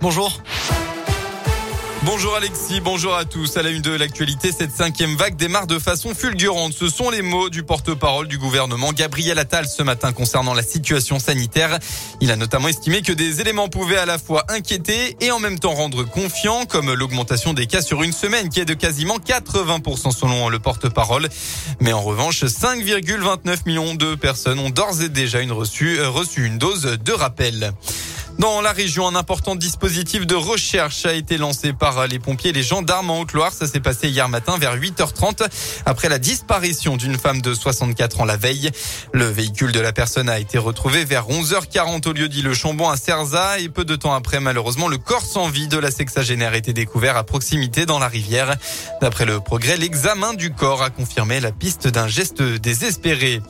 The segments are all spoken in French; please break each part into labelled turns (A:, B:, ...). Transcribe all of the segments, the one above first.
A: Bonjour.
B: Bonjour Alexis, bonjour à tous. À la une de l'actualité, cette cinquième vague démarre de façon fulgurante. Ce sont les mots du porte-parole du gouvernement Gabriel Attal ce matin concernant la situation sanitaire. Il a notamment estimé que des éléments pouvaient à la fois inquiéter et en même temps rendre confiant, comme l'augmentation des cas sur une semaine qui est de quasiment 80% selon le porte-parole. Mais en revanche, 5,29 millions de personnes ont d'ores et déjà une reçu, euh, reçu une dose de rappel. Dans la région, un important dispositif de recherche a été lancé par les pompiers et les gendarmes en Haute-Loire. Ça s'est passé hier matin vers 8h30 après la disparition d'une femme de 64 ans la veille. Le véhicule de la personne a été retrouvé vers 11h40 au lieu dit le Chambon à Cerza et peu de temps après, malheureusement, le corps sans vie de la sexagénaire a été découvert à proximité dans la rivière. D'après le progrès, l'examen du corps a confirmé la piste d'un geste désespéré.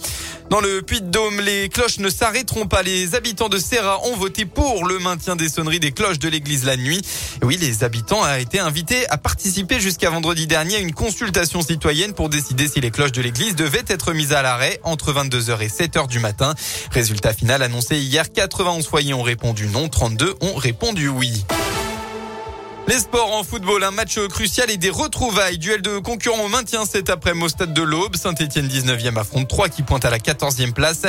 B: Dans le Puy-de-Dôme, les cloches ne s'arrêteront pas. Les habitants de Serra ont voté pour le maintien des sonneries des cloches de l'église la nuit. Oui, les habitants ont été invités à participer jusqu'à vendredi dernier à une consultation citoyenne pour décider si les cloches de l'église devaient être mises à l'arrêt entre 22h et 7h du matin. Résultat final annoncé hier, 91 foyers ont répondu non, 32 ont répondu oui. Les sports en football, un match crucial et des retrouvailles. Duel de concurrents au maintien cet après-midi au stade de l'Aube. Saint-Etienne 19e affronte 3 qui pointe à la 14e place.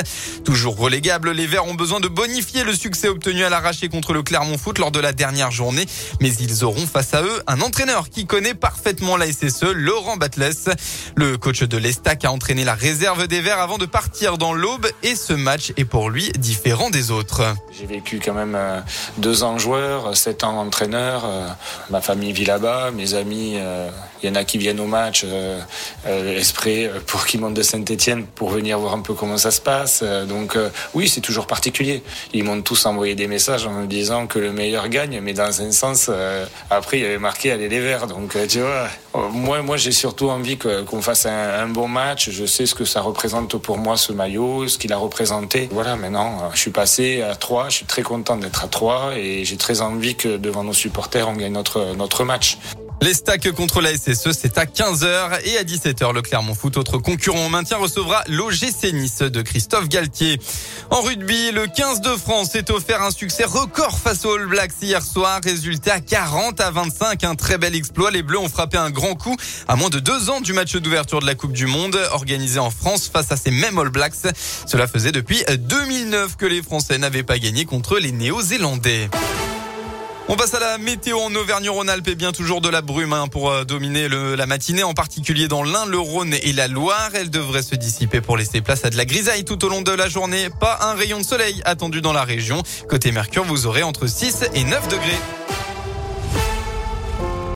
B: Toujours relégable, les Verts ont besoin de bonifier le succès obtenu à l'arraché contre le Clermont Foot lors de la dernière journée. Mais ils auront face à eux un entraîneur qui connaît parfaitement la SSE, Laurent Batles. Le coach de l'Estac a entraîné la réserve des Verts avant de partir dans l'Aube et ce match est pour lui différent des autres.
C: J'ai vécu quand même euh, deux ans joueur, sept ans entraîneur. Euh, ma famille vit là-bas, mes amis, il euh, y en a qui viennent au match euh, euh, pour qu'ils montent de Saint-Etienne pour venir voir un peu comment ça se passe. donc oui, c'est toujours particulier. Ils m'ont tous envoyé des messages en me disant que le meilleur gagne, mais dans un sens, après il y avait marqué aller les verts. Donc tu vois, moi, moi j'ai surtout envie qu'on fasse un, bon match. Je sais ce que ça représente pour moi ce maillot, ce qu'il a représenté. Voilà, maintenant je suis passé à 3, je suis très content d'être à 3 et j'ai très envie que devant nos supporters on gagne notre, notre match.
B: Les stacks contre la SSE, c'est à 15h et à 17h. Le Clermont Foot, autre concurrent au maintien, recevra l'OGC Nice de Christophe Galtier. En rugby, le 15 de France s'est offert un succès record face aux All Blacks hier soir. Résultat 40 à 25. Un très bel exploit. Les Bleus ont frappé un grand coup à moins de deux ans du match d'ouverture de la Coupe du Monde organisé en France face à ces mêmes All Blacks. Cela faisait depuis 2009 que les Français n'avaient pas gagné contre les Néo-Zélandais. On passe à la météo en Auvergne-Rhône-Alpes et bien toujours de la brume hein, pour euh, dominer la matinée, en particulier dans l'Ain, le Rhône et la Loire. Elle devrait se dissiper pour laisser place à de la grisaille tout au long de la journée. Pas un rayon de soleil attendu dans la région. Côté Mercure, vous aurez entre 6 et 9 degrés.